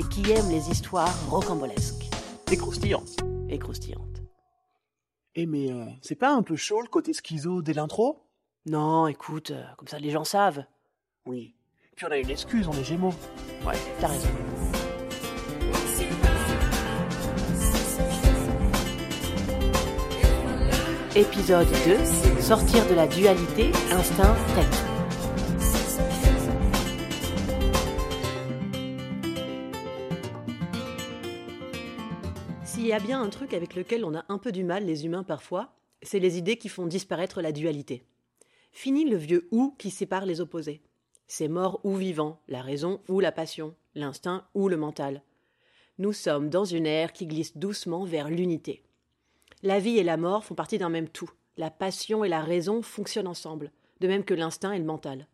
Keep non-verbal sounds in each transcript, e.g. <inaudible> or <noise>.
et qui aiment les histoires rocambolesques Et croustillant. et croustillantes. Eh mais euh, c'est pas un peu chaud le côté schizo dès l'intro? Non, écoute, euh, comme ça les gens savent. Oui. Puis on a une excuse, on est gémeaux. Ouais, t'as raison. Épisode 2 Sortir de la dualité instinct-tête. Y a bien un truc avec lequel on a un peu du mal, les humains parfois, c'est les idées qui font disparaître la dualité. Fini le vieux ou qui sépare les opposés. C'est mort ou vivant, la raison ou la passion, l'instinct ou le mental. Nous sommes dans une ère qui glisse doucement vers l'unité. La vie et la mort font partie d'un même tout. La passion et la raison fonctionnent ensemble, de même que l'instinct et le mental.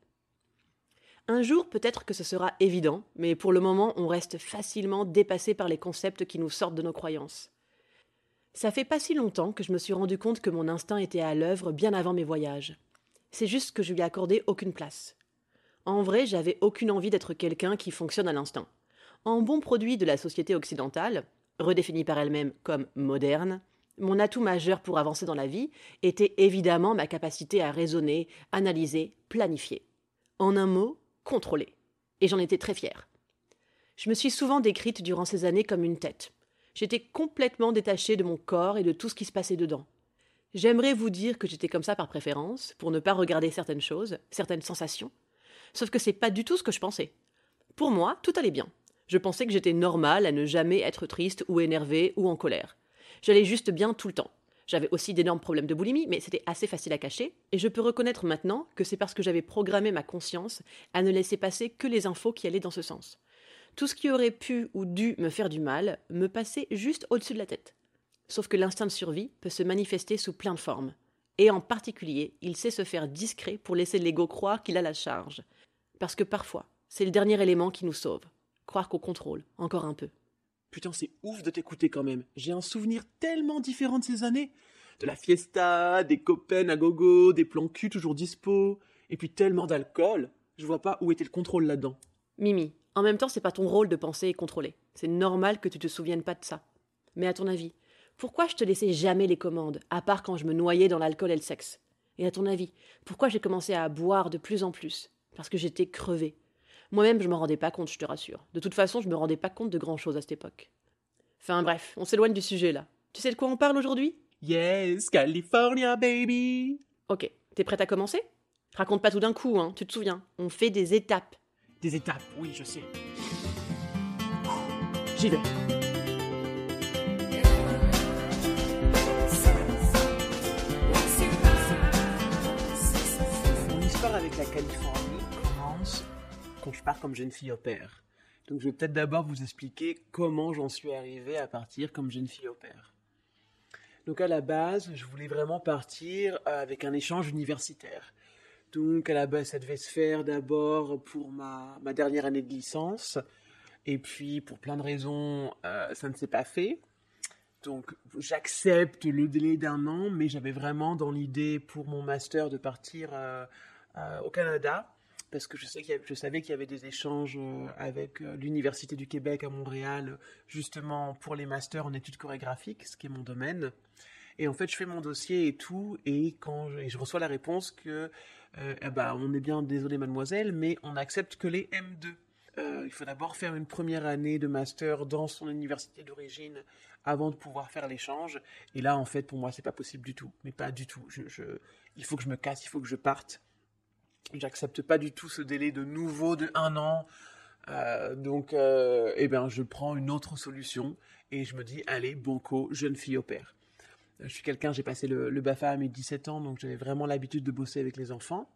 Un jour, peut-être que ce sera évident, mais pour le moment, on reste facilement dépassé par les concepts qui nous sortent de nos croyances. Ça fait pas si longtemps que je me suis rendu compte que mon instinct était à l'œuvre bien avant mes voyages. C'est juste que je lui accordais aucune place. En vrai, j'avais aucune envie d'être quelqu'un qui fonctionne à l'instinct. En bon produit de la société occidentale, redéfinie par elle-même comme moderne, mon atout majeur pour avancer dans la vie était évidemment ma capacité à raisonner, analyser, planifier. En un mot, contrôler. Et j'en étais très fière. Je me suis souvent décrite durant ces années comme une tête. J'étais complètement détachée de mon corps et de tout ce qui se passait dedans. J'aimerais vous dire que j'étais comme ça par préférence, pour ne pas regarder certaines choses, certaines sensations. Sauf que c'est pas du tout ce que je pensais. Pour moi, tout allait bien. Je pensais que j'étais normale à ne jamais être triste ou énervée ou en colère. J'allais juste bien tout le temps. J'avais aussi d'énormes problèmes de boulimie, mais c'était assez facile à cacher, et je peux reconnaître maintenant que c'est parce que j'avais programmé ma conscience à ne laisser passer que les infos qui allaient dans ce sens. Tout ce qui aurait pu ou dû me faire du mal me passait juste au-dessus de la tête. Sauf que l'instinct de survie peut se manifester sous plein de formes. Et en particulier, il sait se faire discret pour laisser l'ego croire qu'il a la charge. Parce que parfois, c'est le dernier élément qui nous sauve. Croire qu'on contrôle, encore un peu. Putain, c'est ouf de t'écouter quand même. J'ai un souvenir tellement différent de ces années. De la fiesta, des copains à gogo, des plans cul toujours dispo, et puis tellement d'alcool. Je vois pas où était le contrôle là-dedans. Mimi, en même temps, c'est pas ton rôle de penser et contrôler. C'est normal que tu te souviennes pas de ça. Mais à ton avis, pourquoi je te laissais jamais les commandes, à part quand je me noyais dans l'alcool et le sexe? Et à ton avis, pourquoi j'ai commencé à boire de plus en plus? Parce que j'étais crevée. Moi-même, je m'en rendais pas compte, je te rassure. De toute façon, je me rendais pas compte de grand chose à cette époque. Enfin bref, on s'éloigne du sujet là. Tu sais de quoi on parle aujourd'hui? Yes, California, baby Ok, t'es prête à commencer? Raconte pas tout d'un coup, hein, tu te souviens. On fait des étapes. Des étapes, oui, je sais. J'y vais. Mon histoire avec la Californie quand je pars comme jeune fille au père. Donc je vais peut-être d'abord vous expliquer comment j'en suis arrivé à partir comme jeune fille au père. Donc à la base, je voulais vraiment partir euh, avec un échange universitaire. Donc à la base, ça devait se faire d'abord pour ma, ma dernière année de licence. Et puis pour plein de raisons, euh, ça ne s'est pas fait. Donc j'accepte le délai d'un an, mais j'avais vraiment dans l'idée pour mon master de partir euh, au Canada parce que je, savais qu'il y avait des échanges euh, avec euh, l'Université du Québec à Montréal, justement pour les masters en études chorégraphiques, ce qui est mon domaine. Et en fait, je fais mon dossier et tout, et quand je, reçois la réponse que, euh, eh ben, on est bien désolé mademoiselle, mais on n'accepte que les M2. Euh, il faut d'abord faire une première année de master dans son université d'origine avant de pouvoir faire l'échange. Et là, en fait, pour moi, c'est pas possible du tout. Mais pas du tout. Il faut que je me casse, il faut que je parte. J'accepte pas du tout ce délai de nouveau de un an. Euh, donc, euh, eh ben, je prends une autre solution et je me dis, allez, banco, jeune fille au père. Je suis quelqu'un, j'ai passé le, BAFA à mes 17 ans, donc j'avais vraiment l'habitude de bosser avec les enfants.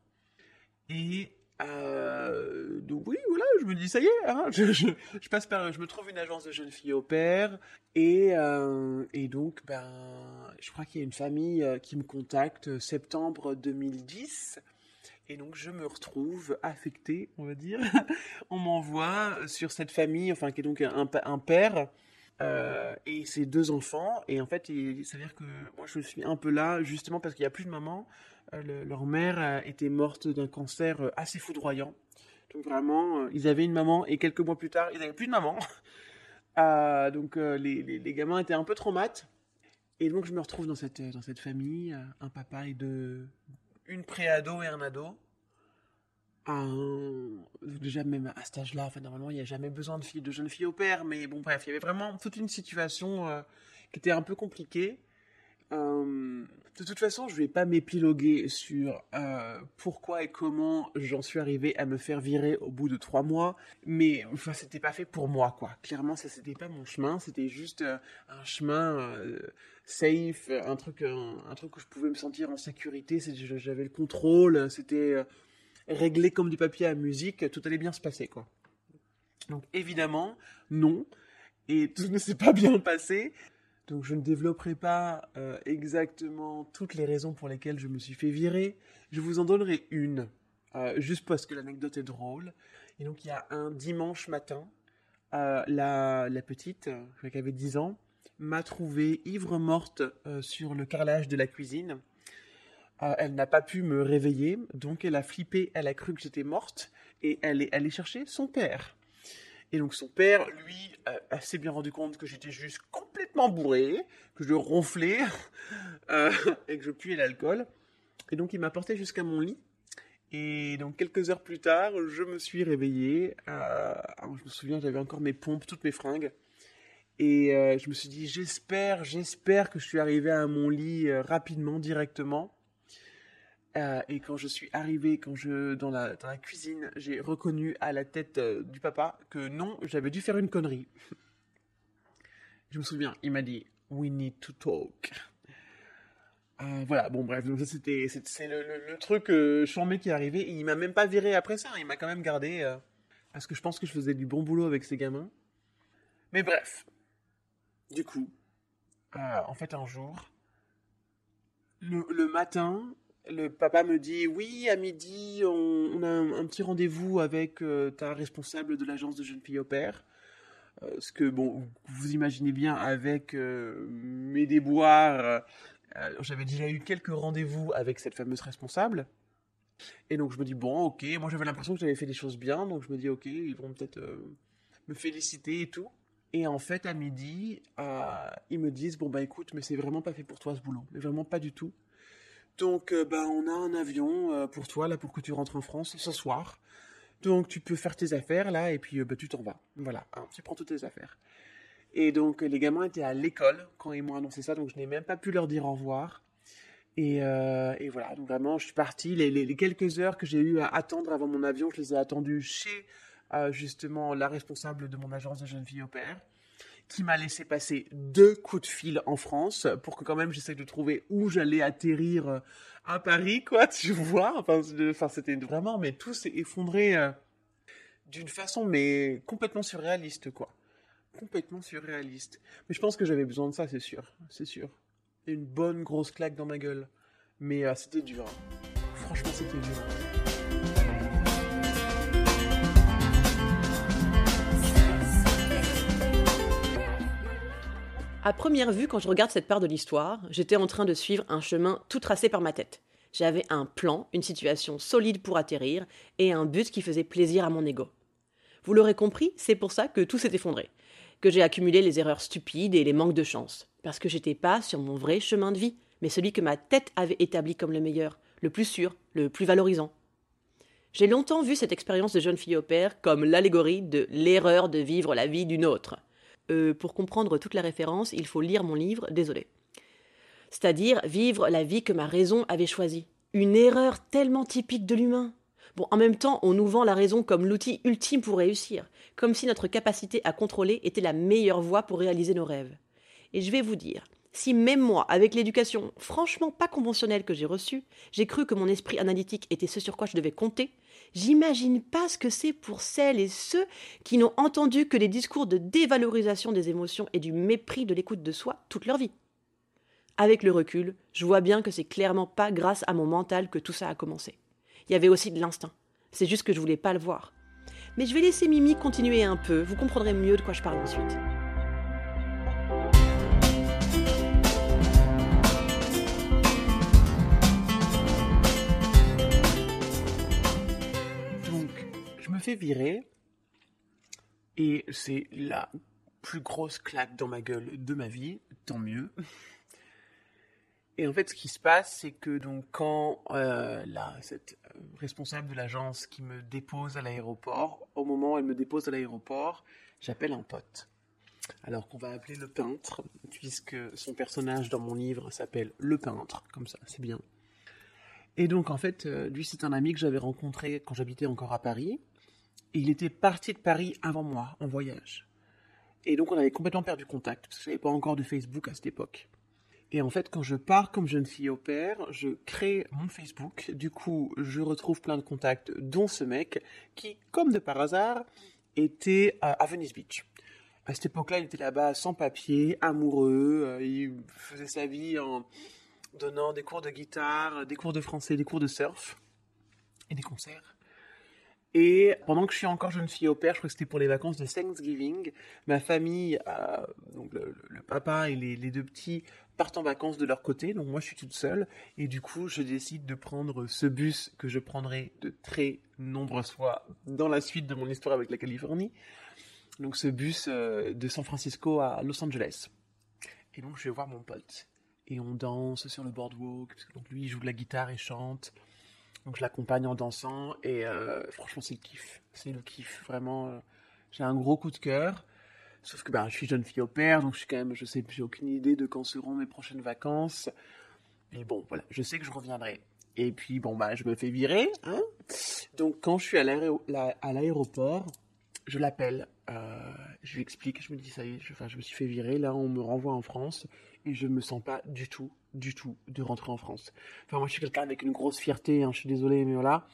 Et Euh, donc oui, voilà, je me dis ça y est, hein, je, passe je me trouve une agence de jeunes filles au père et euh, et donc ben, je crois qu'il y a une famille qui me contacte septembre 2010 et donc je me retrouve affecté, on va dire. <laughs> on m'envoie sur cette famille, enfin qui est donc un, père. Euh, et ses deux enfants. Et en fait, il, s'avère que moi, je suis un peu là, justement parce qu'il n'y a plus de maman. Euh, le, leur mère était morte d'un cancer euh, assez foudroyant. Donc vraiment, ils avaient une maman et quelques mois plus tard, ils n'avaient plus de maman. <laughs> Euh, donc les, les, gamins étaient un peu traumates. Et donc je me retrouve dans cette, dans cette famille, un papa et deux, une pré-ado et un ado. Un... Déjà, même à cet âge-là, enfin, normalement, il n'y a jamais besoin de, filles, de jeunes filles au père, mais bon, bref, il y avait vraiment toute une situation euh, qui était un peu compliquée. Euh, de toute façon, je vais pas m'épiloguer sur euh, pourquoi et comment j'en suis arrivé à me faire virer au bout de trois mois, mais enfin, c'était pas fait pour moi, quoi. Clairement, ça c'était pas mon chemin, c'était juste euh, un chemin safe, un truc, un, truc où je pouvais me sentir en sécurité, j'avais le contrôle, c'était réglé comme du papier à musique, tout allait bien se passer, quoi. Donc évidemment, non, et tout ne s'est pas bien passé. Donc je ne développerai pas euh, exactement toutes les raisons pour lesquelles je me suis fait virer. Je vous en donnerai une, euh, juste parce que l'anecdote est drôle. Et donc il y a un dimanche matin, euh, la, petite, qui avait 10 ans, m'a trouvé ivre morte euh, sur le carrelage de la cuisine. Euh, elle n'a pas pu me réveiller, donc elle a flippé, elle a cru que j'étais morte, et elle est allée chercher son père. Et donc son père, lui, euh, s'est bien rendu compte que j'étais juste bourré, que je ronflais <laughs> euh, et que je puais l'alcool. Et donc il m'a porté jusqu'à mon lit. Et donc quelques heures plus tard, je me suis réveillé. Euh, je me souviens, j'avais encore mes pompes, toutes mes fringues. Et euh, je me suis dit, j'espère, j'espère que je suis arrivé à mon lit rapidement, directement. Et quand je suis arrivé, quand je dans la cuisine, j'ai reconnu à la tête du papa que non, j'avais dû faire une connerie. <laughs> je me souviens, il m'a dit "We need to talk". Euh, voilà, bon bref, c'était c'est le, le, truc euh, qui est arrivé. Et il m'a même pas viré après ça, il m'a quand même gardé euh, parce que je pense que je faisais du bon boulot avec ces gamins. Mais bref, du coup, euh, en fait un jour, le, matin, le papa me dit oui à midi on, a un, un petit rendez-vous avec ta responsable de l'agence de jeunes filles au père ce que bon vous imaginez bien avec euh, mes déboires euh, j'avais déjà eu quelques rendez-vous avec cette fameuse responsable. Et donc je me dis bon ok moi j'avais l'impression que j'avais fait des choses bien donc je me dis ok ils vont peut-être euh, me féliciter et tout. Et en fait à midi euh, ils me disent bon bah écoute mais c'est vraiment pas fait pour toi ce boulot. Mais vraiment pas du tout. Donc, euh, ben, on a un avion euh, pour toi, là, pour que tu rentres en France ce soir. Donc, tu peux faire tes affaires, là, et puis euh, ben, tu t'en vas. Voilà, hein, tu prends toutes tes affaires. Et donc, les gamins étaient à l'école quand ils m'ont annoncé ça, donc je n'ai même pas pu leur dire au revoir. Et, euh, voilà, donc vraiment, je suis parti. Les, quelques heures que j'ai eu à attendre avant mon avion, je les ai attendues chez, justement, la responsable de mon agence de jeunes filles au père qui m'a laissé passer deux coups de fil en France pour que quand même j'essaie de trouver où j'allais atterrir à Paris, quoi, tu <laughs> vois. Enfin, c'était vraiment, mais tout s'est effondré euh, d'une façon, mais complètement surréaliste, quoi. Complètement surréaliste. Mais je pense que j'avais besoin de ça, c'est sûr, c'est sûr. Une bonne grosse claque dans ma gueule. Mais euh, c'était dur. Hein. Franchement, c'était dur. À première vue, quand je regarde cette part de l'histoire, j'étais en train de suivre un chemin tout tracé par ma tête. J'avais un plan, une situation solide pour atterrir et un but qui faisait plaisir à mon ego. Vous l'aurez compris, c'est pour ça que tout s'est effondré, que j'ai accumulé les erreurs stupides et les manques de chance, parce que j'étais pas sur mon vrai chemin de vie, mais celui que ma tête avait établi comme le meilleur, le plus sûr, le plus valorisant. J'ai longtemps vu cette expérience de jeune fille au père comme l'allégorie de l'erreur de vivre la vie d'une autre. Euh, pour comprendre toute la référence, il faut lire mon livre, désolé. C'est-à-dire vivre la vie que ma raison avait choisie. Une erreur tellement typique de l'humain. Bon, en même temps, on nous vend la raison comme l'outil ultime pour réussir, comme si notre capacité à contrôler était la meilleure voie pour réaliser nos rêves. Et je vais vous dire, Si même moi, avec l'éducation franchement pas conventionnelle que j'ai reçue, j'ai cru que mon esprit analytique était ce sur quoi je devais compter, j'imagine pas ce que c'est pour celles et ceux qui n'ont entendu que des discours de dévalorisation des émotions et du mépris de l'écoute de soi toute leur vie. Avec le recul, je vois bien que c'est clairement pas grâce à mon mental que tout ça a commencé. Il y avait aussi de l'instinct. C'est juste que je voulais pas le voir. Mais je vais laisser Mimi continuer un peu, vous comprendrez mieux de quoi je parle ensuite. Fait virer et c'est la plus grosse claque dans ma gueule de ma vie, tant mieux. Et en fait, ce qui se passe, c'est que donc quand euh, cette euh, responsable de l'agence qui me dépose à l'aéroport, au moment où elle me dépose à l'aéroport, j'appelle un pote. Alors qu'on va appeler le peintre, puisque son personnage dans mon livre s'appelle le peintre, comme ça, c'est bien. Et donc en fait, euh, lui c'est un ami que j'avais rencontré quand j'habitais encore à Paris, il était parti de Paris avant moi, en voyage. Et donc on avait complètement perdu contact, parce que je n'avais pas encore de Facebook à cette époque. Et en fait, quand je pars comme jeune fille au père, je crée mon Facebook. Du coup, je retrouve plein de contacts, dont ce mec, qui, comme de par hasard, était à Venice Beach. À cette époque-là, il était là-bas sans papier, amoureux, euh, il faisait sa vie en donnant des cours de guitare, des cours de français, des cours de surf et des concerts. Et pendant que je suis encore jeune fille au père, je crois que c'était pour les vacances de Thanksgiving, ma famille, euh, donc le, papa et les, deux petits partent en vacances de leur côté, donc moi je suis toute seule, et du coup je décide de prendre ce bus que je prendrai de très nombreuses fois dans la suite de mon histoire avec la Californie, donc ce bus euh, de San Francisco à Los Angeles. Et donc je vais voir mon pote, et on danse sur le boardwalk, donc lui il joue de la guitare et chante, donc je l'accompagne en dansant et euh, franchement c'est le kiff. C'est le kiff, vraiment. Euh, j'ai un gros coup de cœur. Sauf que bah, je suis jeune fille au père, donc je suis quand même, je sais, j'ai aucune idée de quand seront mes prochaines vacances. Mais bon, voilà, je sais que je reviendrai. Et puis bon bah je me fais virer. Hein donc quand je suis à l'aéroport, je l'appelle, euh, je lui explique, je me dis ça y est, je, enfin, je me suis fait virer, là on me renvoie en France et je me sens pas du tout, du tout de rentrer en France. Enfin, moi, je suis quelqu'un avec une grosse fierté, hein, je suis désolé, mais voilà,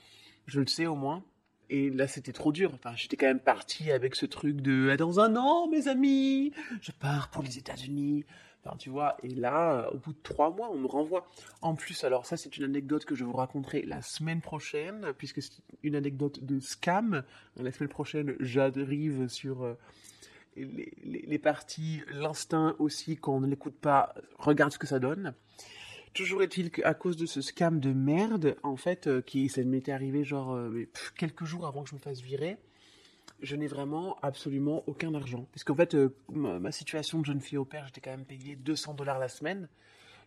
je le sais au moins. Et là, c'était trop dur. Enfin, j'étais quand même parti avec ce truc de ah, dans un an, mes amis, je pars pour les États-Unis. Enfin, tu vois. Et là, au bout de trois mois, on me renvoie. En plus, alors ça, c'est une anecdote que je vous raconterai la semaine prochaine, puisque c'est une anecdote de scam. La semaine prochaine, j'arrive sur les, parties, l'instinct aussi, quand on ne l'écoute pas, regarde ce que ça donne. Toujours est-il qu'à cause de ce scam de merde, en fait, euh, qui ça m'était arrivé genre euh, quelques jours avant que je me fasse virer, je n'ai vraiment absolument aucun argent. Puisqu'en fait, euh, ma, situation de jeune fille au père, j'étais quand même payé 200 dollars la semaine,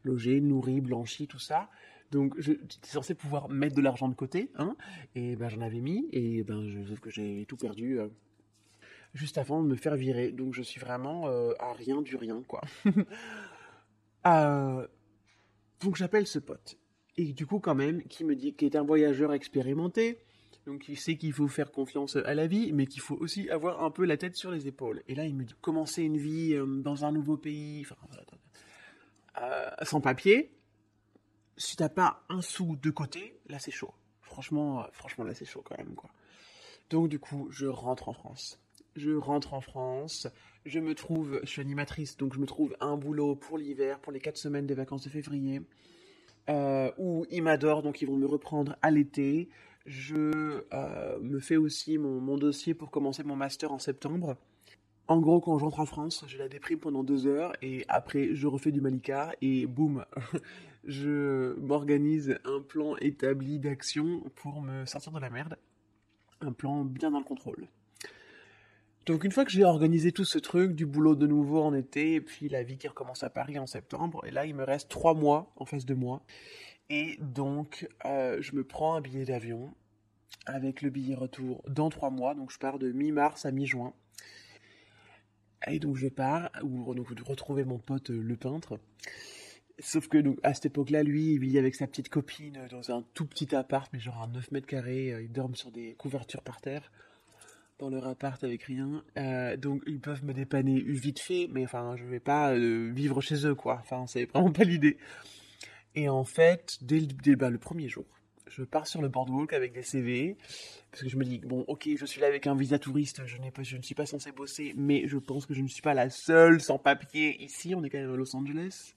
logé, nourri, blanchi, tout ça. Donc j'étais censé pouvoir mettre de l'argent de côté, hein, et ben j'en avais mis, et ben je, sauf que j'ai tout perdu juste avant de me faire virer. Donc je suis vraiment euh, à rien du rien, quoi. <laughs> Euh, donc j'appelle ce pote. Et du coup, quand même, qui me dit qu'il est un voyageur expérimenté, donc il sait qu'il faut faire confiance à la vie, mais qu'il faut aussi avoir un peu la tête sur les épaules. Et là, il me dit commencer une vie euh, dans un nouveau pays, sans papier, si t'as pas un sou de côté, là c'est chaud. Franchement, franchement là c'est chaud quand même quoi. Donc du coup, je rentre en France je rentre en France, je me trouve, je suis animatrice, donc je me trouve un boulot pour l'hiver, pour les quatre semaines des vacances de février, euh, où ils m'adorent, donc ils vont me reprendre à l'été. Je euh, me fais aussi mon, dossier pour commencer mon master en septembre. En gros, quand je rentre en France, je la déprime pendant deux heures et après, je refais du Malika et boum, <laughs> je m'organise un plan établi d'action pour me sortir de la merde. Un plan bien dans le contrôle. Donc une fois que j'ai organisé tout ce truc, du boulot de nouveau en été, et puis la vie qui recommence à Paris en septembre, et là il me reste trois mois en face de moi. Et donc euh, je me prends un billet d'avion avec le billet retour dans trois mois, donc je pars de mi-mars à mi-juin. Et donc je pars, ou donc retrouver mon pote euh, le peintre. Sauf que à cette époque-là, lui, il vit avec sa petite copine dans un tout petit appart, mais genre à 9 mètres carrés, euh, ils dorment sur des couvertures par terre. Dans leur appart avec rien. Euh, donc ils peuvent me dépanner vite fait, mais enfin je vais pas euh, vivre chez eux quoi. Enfin c'est vraiment pas l'idée. Et en fait, dès, le, bah, premier jour, je pars sur le boardwalk avec des CV parce que je me dis bon ok je suis là avec un visa touriste, je n'ai pas, je ne suis pas censé bosser, mais je pense que je ne suis pas la seule sans papier ici. On est quand même à Los Angeles.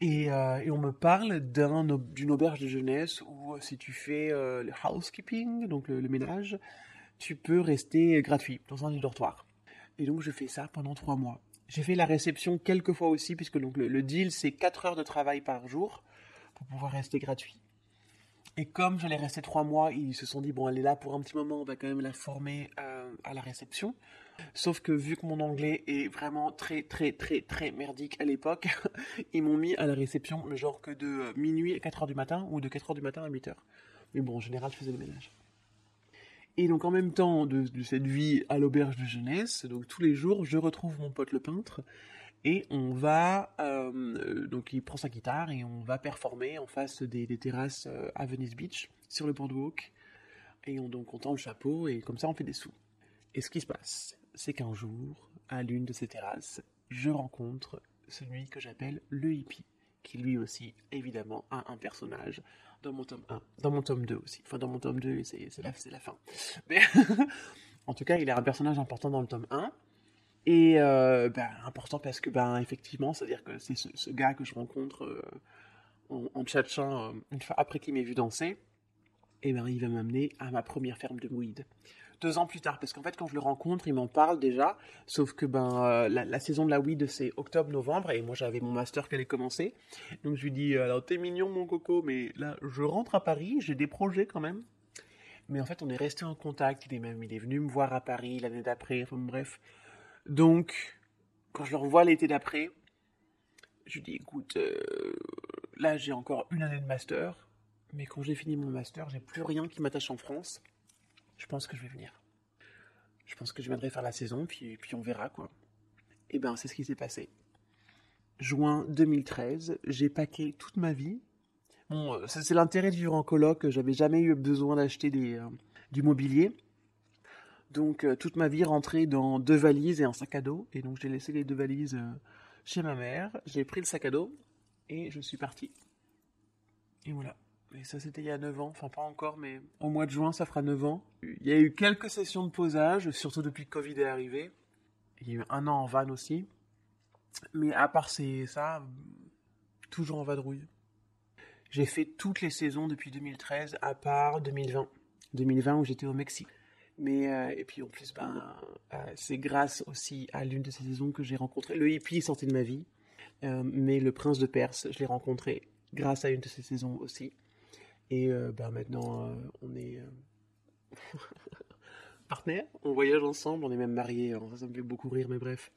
Et, euh, on me parle d'une auberge de jeunesse où si tu fais le housekeeping, donc le, ménage, tu peux rester gratuit dans un dortoir. Et donc je fais ça pendant trois mois. J'ai fait la réception quelques fois aussi, puisque donc le, deal c'est quatre heures de travail par jour pour pouvoir rester gratuit. Et comme j'allais rester trois mois, ils se sont dit bon elle est là pour un petit moment, on va quand même la former euh, à la réception. Sauf que vu que mon anglais est vraiment très très très très merdique à l'époque, <laughs> ils m'ont mis à la réception genre que de minuit à 4 heures du matin ou de 4 heures du matin à 8 heures. Mais bon en général je faisais le ménage. Et donc en même temps de, cette vie à l'auberge de jeunesse, donc tous les jours, je retrouve mon pote le peintre et on va, euh, donc il prend sa guitare et on va performer en face des, terrasses euh, à Venice Beach sur le boardwalk. Et on, donc on tend le chapeau et comme ça on fait des sous. Et ce qui se passe, c'est qu'un jour, à l'une de ces terrasses, je rencontre celui que j'appelle le hippie, qui lui aussi, évidemment, a un personnage dans mon tome 1, dans mon tome 2 aussi. Enfin, dans mon tome 2, c'est la, la fin. Mais <laughs> en tout cas, il est un personnage important dans le tome 1. Et euh, ben, important parce que, ben, effectivement, c'est-à-dire que c'est ce, gars que je rencontre euh, en, en tchatchant euh, une fois après qu'il m'ait vu danser, et ben, il va m'amener à ma première ferme de weed deux ans plus tard. Parce qu'en fait, quand je le rencontre, il m'en parle déjà. Sauf que ben, euh, la, saison de la weed, c'est octobre-novembre. Et moi, j'avais mon master qui allait commencer. Donc, je lui dis Alors, t'es mignon, mon coco, mais là, je rentre à Paris. J'ai des projets quand même. Mais en fait, on est resté en contact. Il est même il est venu me voir à Paris l'année d'après. Enfin, bref. Donc, quand je le revois l'été d'après, je lui dis Écoute, euh, là, j'ai encore une année de master. Mais quand j'ai fini mon master, j'ai plus rien qui m'attache en France je pense que je vais venir. Je pense que je viendrai faire la saison, puis, on verra quoi. Et eh ben c'est ce qui s'est passé. Juin 2013, j'ai paqué toute ma vie. Bon, euh, c'est l'intérêt de vivre en coloc, j'avais jamais eu besoin d'acheter euh, du mobilier. Donc euh, toute ma vie rentrée dans deux valises et un sac à dos. Et donc j'ai laissé les deux valises chez ma mère, j'ai pris le sac à dos et je suis parti. Et voilà. Et ça, c'était il y a 9 ans. Enfin, pas encore, mais au mois de juin, ça fera 9 ans. Il y a eu quelques sessions de posage, surtout depuis que Covid est arrivé. Il y a eu un an en van aussi. Mais à part ça, toujours en vadrouille. J'ai fait toutes les saisons depuis 2013, à part 2020. 2020 où j'étais au Mexique. Mais euh, et puis en plus, ben, euh, c'est grâce aussi à l'une de ces saisons que j'ai rencontré. Le hippie sorti de ma vie, euh, mais le prince de Perse, je l'ai rencontré grâce à une de ces saisons aussi. Et euh, bah, maintenant, euh, on est euh, <laughs> partenaires, on voyage ensemble, on est même mariés. ça me fait beaucoup rire, mais bref.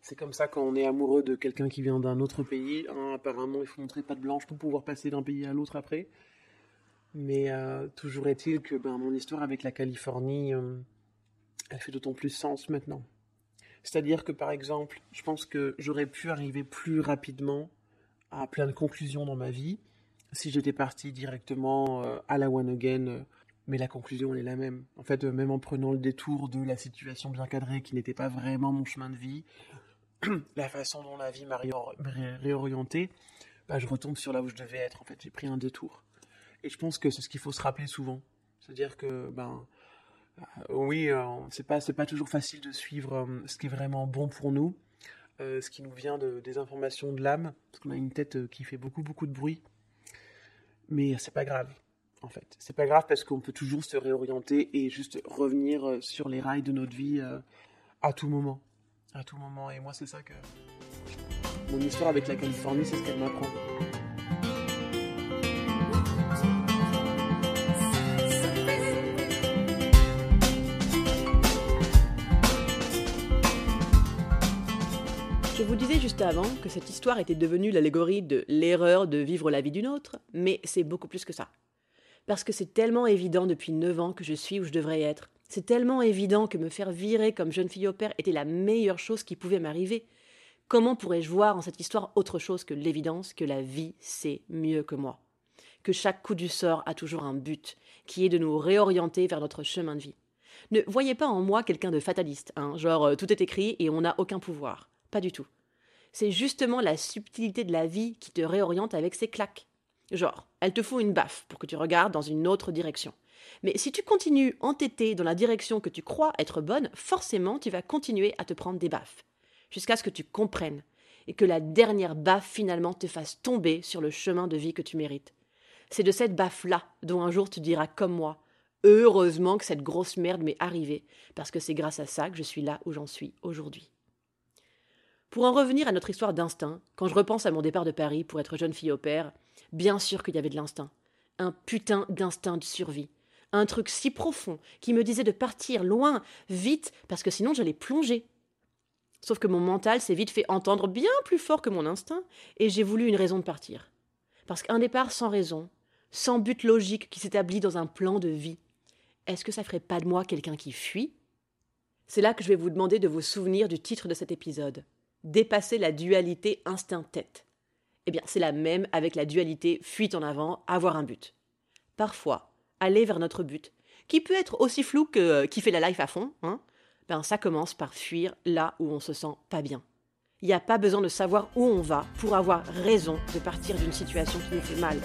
C'est comme ça quand on est amoureux de quelqu'un qui vient d'un autre pays. Hein, apparemment, il faut montrer pas de blanche pour pouvoir passer d'un pays à l'autre après. Mais toujours est-il que ben, mon histoire avec la Californie, elle fait d'autant plus sens maintenant. C'est-à-dire que par exemple, je pense que j'aurais pu arriver plus rapidement à plein de conclusions dans ma vie si j'étais parti directement euh, à la One Again, euh, mais la conclusion elle est la même. En fait, euh, même en prenant le détour de la situation bien cadrée qui n'était pas vraiment mon chemin de vie, <clears throat> la façon dont la vie m'a réorienté, bah, je retombe sur là où je devais être. En fait, j'ai pris un détour. Et je pense que c'est ce qu'il faut se rappeler souvent. C'est-à-dire que, ben, oui, c'est pas, pas toujours facile de suivre ce qui est vraiment bon pour nous, ce qui nous vient de, des informations de l'âme, parce qu'on a une tête qui fait beaucoup, beaucoup de bruit. Mais c'est pas grave, en fait. C'est pas grave parce qu'on peut toujours se réorienter et juste revenir euh, sur les rails de notre vie euh, à tout moment. À tout moment. Et moi, c'est ça que. Mon histoire avec la Californie, c'est ce qu'elle m'apprend. Avant que cette histoire était devenue l'allégorie de l'erreur de vivre la vie d'une autre, mais c'est beaucoup plus que ça. Parce que c'est tellement évident depuis 9 ans que je suis où je devrais être. C'est tellement évident que me faire virer comme jeune fille au père était la meilleure chose qui pouvait m'arriver. Comment pourrais-je voir en cette histoire autre chose que l'évidence que la vie c'est mieux que moi? Que chaque coup du sort a toujours un but, qui est de nous réorienter vers notre chemin de vie Ne voyez pas en moi quelqu'un de fataliste, hein, genre euh, tout est écrit et on n'a aucun pouvoir. Pas du tout. C'est justement la subtilité de la vie qui te réoriente avec ses claques. Genre, elle te fout une baffe pour que tu regardes dans une autre direction. Mais si tu continues entêté dans la direction que tu crois être bonne, forcément tu vas continuer à te prendre des baffes. Jusqu'à ce que tu comprennes et que la dernière baffe finalement te fasse tomber sur le chemin de vie que tu mérites. C'est de cette baffe-là dont un jour tu diras comme moi Heureusement que cette grosse merde m'est arrivée, parce que c'est grâce à ça que je suis là où j'en suis aujourd'hui. Pour en revenir à notre histoire d'instinct, quand je repense à mon départ de Paris pour être jeune fille au père, bien sûr qu'il y avait de l'instinct. Un putain d'instinct de survie. Un truc si profond qui me disait de partir loin, vite, parce que sinon j'allais plonger. Sauf que mon mental s'est vite fait entendre bien plus fort que mon instinct, et j'ai voulu une raison de partir. Parce qu'un départ sans raison, sans but logique qui s'établit dans un plan de vie, est-ce que ça ferait pas de moi quelqu'un qui fuit? C'est là que je vais vous demander de vous souvenir du titre de cet épisode. Dépasser la dualité instinct-tête. Eh bien, c'est la même avec la dualité fuite en avant, avoir un but. Parfois, aller vers notre but, qui peut être aussi flou que euh, qui fait la life à fond, hein, ben ça commence par fuir là où on se sent pas bien. Il n'y a pas besoin de savoir où on va pour avoir raison de partir d'une situation qui nous fait mal.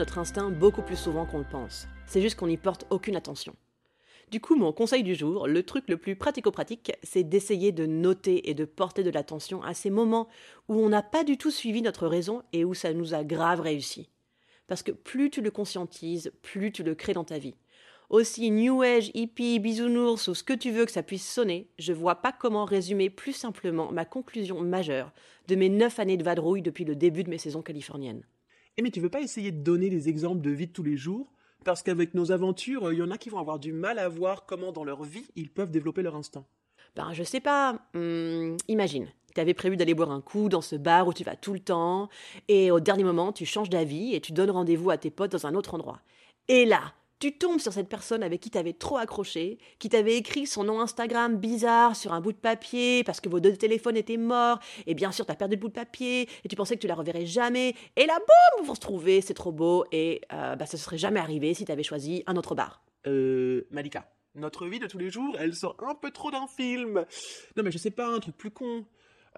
Notre instinct beaucoup plus souvent qu'on le pense. C'est juste qu'on n'y porte aucune attention. Du coup, mon conseil du jour, le truc le plus pratico-pratique, c'est d'essayer de noter et de porter de l'attention à ces moments où on n'a pas du tout suivi notre raison et où ça nous a grave réussi. Parce que plus tu le conscientises, plus tu le crées dans ta vie. Aussi New Age, hippie, bisounours ou ce que tu veux que ça puisse sonner, je vois pas comment résumer plus simplement ma conclusion majeure de mes neuf années de vadrouille depuis le début de mes saisons californiennes. Eh mais tu veux pas essayer de donner des exemples de vie de tous les jours? Parce qu'avec nos aventures, il y en a qui vont avoir du mal à voir comment dans leur vie ils peuvent développer leur instinct. Ben je sais pas, hum, imagine, tu avais prévu d'aller boire un coup dans ce bar où tu vas tout le temps, et au dernier moment tu changes d'avis et tu donnes rendez-vous à tes potes dans un autre endroit. Et là, tu tombes sur cette personne avec qui t'avais trop accroché, qui t'avait écrit son nom Instagram bizarre sur un bout de papier parce que vos deux téléphones étaient morts, et bien sûr t'as perdu le bout de papier, et tu pensais que tu la reverrais jamais, et là, boum, vous se retrouver, c'est trop beau, et euh, bah, ça ne serait jamais arrivé si t'avais choisi un autre bar. Euh, Malika, notre vie de tous les jours, elle sort un peu trop d'un film. Non mais je sais pas, un truc plus con.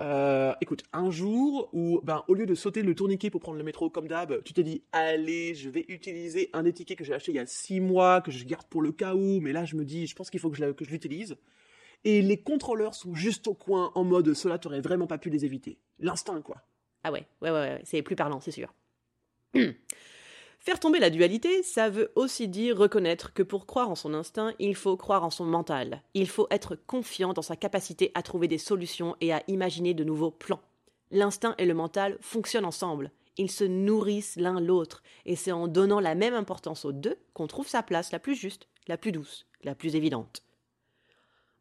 Euh, écoute, un jour où, ben, au lieu de sauter le tourniquet pour prendre le métro comme d'hab, tu t'es dit, allez, je vais utiliser un des tickets que j'ai acheté il y a six mois, que je garde pour le cas où, mais là je me dis, je pense qu'il faut que je, l'utilise. Et les contrôleurs sont juste au coin en mode, cela t'aurait vraiment pas pu les éviter. L'instinct, quoi. Ah ouais, ouais, ouais, ouais c'est plus parlant, c'est sûr. <clears throat> Faire tomber la dualité, ça veut aussi dire reconnaître que pour croire en son instinct, il faut croire en son mental. Il faut être confiant dans sa capacité à trouver des solutions et à imaginer de nouveaux plans. L'instinct et le mental fonctionnent ensemble. Ils se nourrissent l'un l'autre, et c'est en donnant la même importance aux deux qu'on trouve sa place la plus juste, la plus douce, la plus évidente.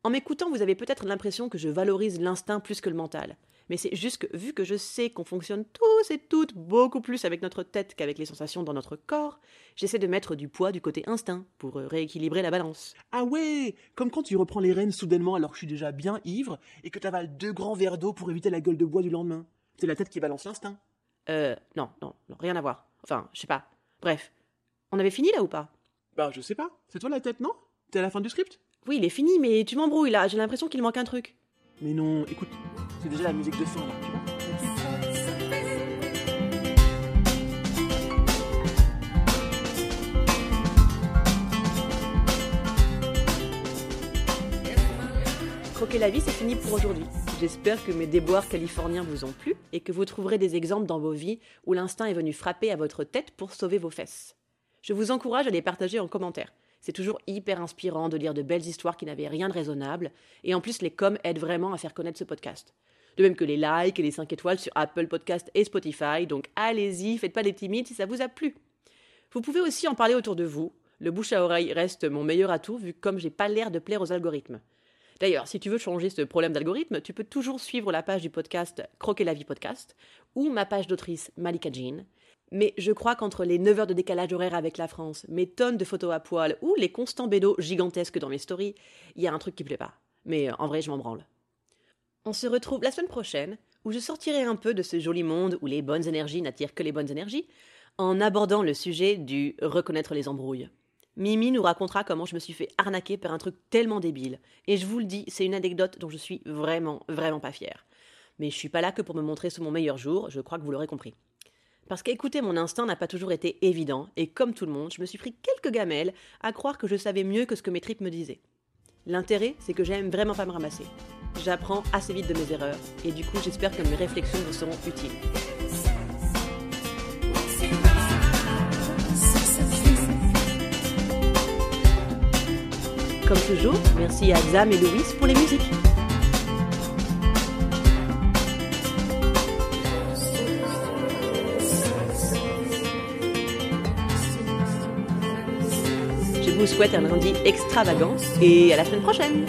En m'écoutant, vous avez peut-être l'impression que je valorise l'instinct plus que le mental. Mais c'est juste que vu que je sais qu'on fonctionne tous et toutes beaucoup plus avec notre tête qu'avec les sensations dans notre corps, j'essaie de mettre du poids du côté instinct pour euh, rééquilibrer la balance. Ah ouais Comme quand tu reprends les rênes soudainement alors que je suis déjà bien ivre et que t'avales deux grands verres d'eau pour éviter la gueule de bois du lendemain. C'est la tête qui balance l'instinct. Euh, non, non, non, rien à voir. Enfin, je sais pas. Bref. On avait fini là ou pas? Bah, je sais pas. C'est toi la tête, non? T'es à la fin du script? Oui, il est fini, mais tu m'embrouilles là. J'ai l'impression qu'il manque un truc. Mais non, écoute, c'est déjà la musique de fin là. Croquer la vie, c'est fini pour aujourd'hui. J'espère que mes déboires californiens vous ont plu et que vous trouverez des exemples dans vos vies où l'instinct est venu frapper à votre tête pour sauver vos fesses. Je vous encourage à les partager en commentaire. C'est toujours hyper inspirant de lire de belles histoires qui n'avaient rien de raisonnable, et en plus les coms aident vraiment à faire connaître ce podcast. De même que les likes et les 5 étoiles sur Apple Podcast et Spotify, donc allez-y, faites pas les timides si ça vous a plu. Vous pouvez aussi en parler autour de vous. Le bouche à oreille reste mon meilleur atout vu comme j'ai pas l'air de plaire aux algorithmes. D'ailleurs, si tu veux changer ce problème d'algorithme, tu peux toujours suivre la page du podcast Croquer la vie podcast ou ma page d'autrice Malika Jean Mais je crois qu'entre les 9 heures de décalage horaire avec la France, mes tonnes de photos à poil ou les constants bédos gigantesques dans mes stories, il y a un truc qui plaît pas. Mais en vrai, je m'en branle. On se retrouve la semaine prochaine, où je sortirai un peu de ce joli monde où les bonnes énergies n'attirent que les bonnes énergies, en abordant le sujet du reconnaître les embrouilles. Mimi nous racontera comment je me suis fait arnaquer par un truc tellement débile. Et je vous le dis, c'est une anecdote dont je suis vraiment, vraiment pas fière. Mais je suis pas là que pour me montrer sous mon meilleur jour, je crois que vous l'aurez compris. Parce qu'écouter mon instinct n'a pas toujours été évident, et comme tout le monde, je me suis pris quelques gamelles à croire que je savais mieux que ce que mes tripes me disaient. L'intérêt, c'est que j'aime vraiment pas me ramasser. J'apprends assez vite de mes erreurs, et du coup j'espère que mes réflexions vous seront utiles. Comme toujours, merci à Xam et Louis pour les musiques. Je vous souhaite un lundi extravagant et à la semaine prochaine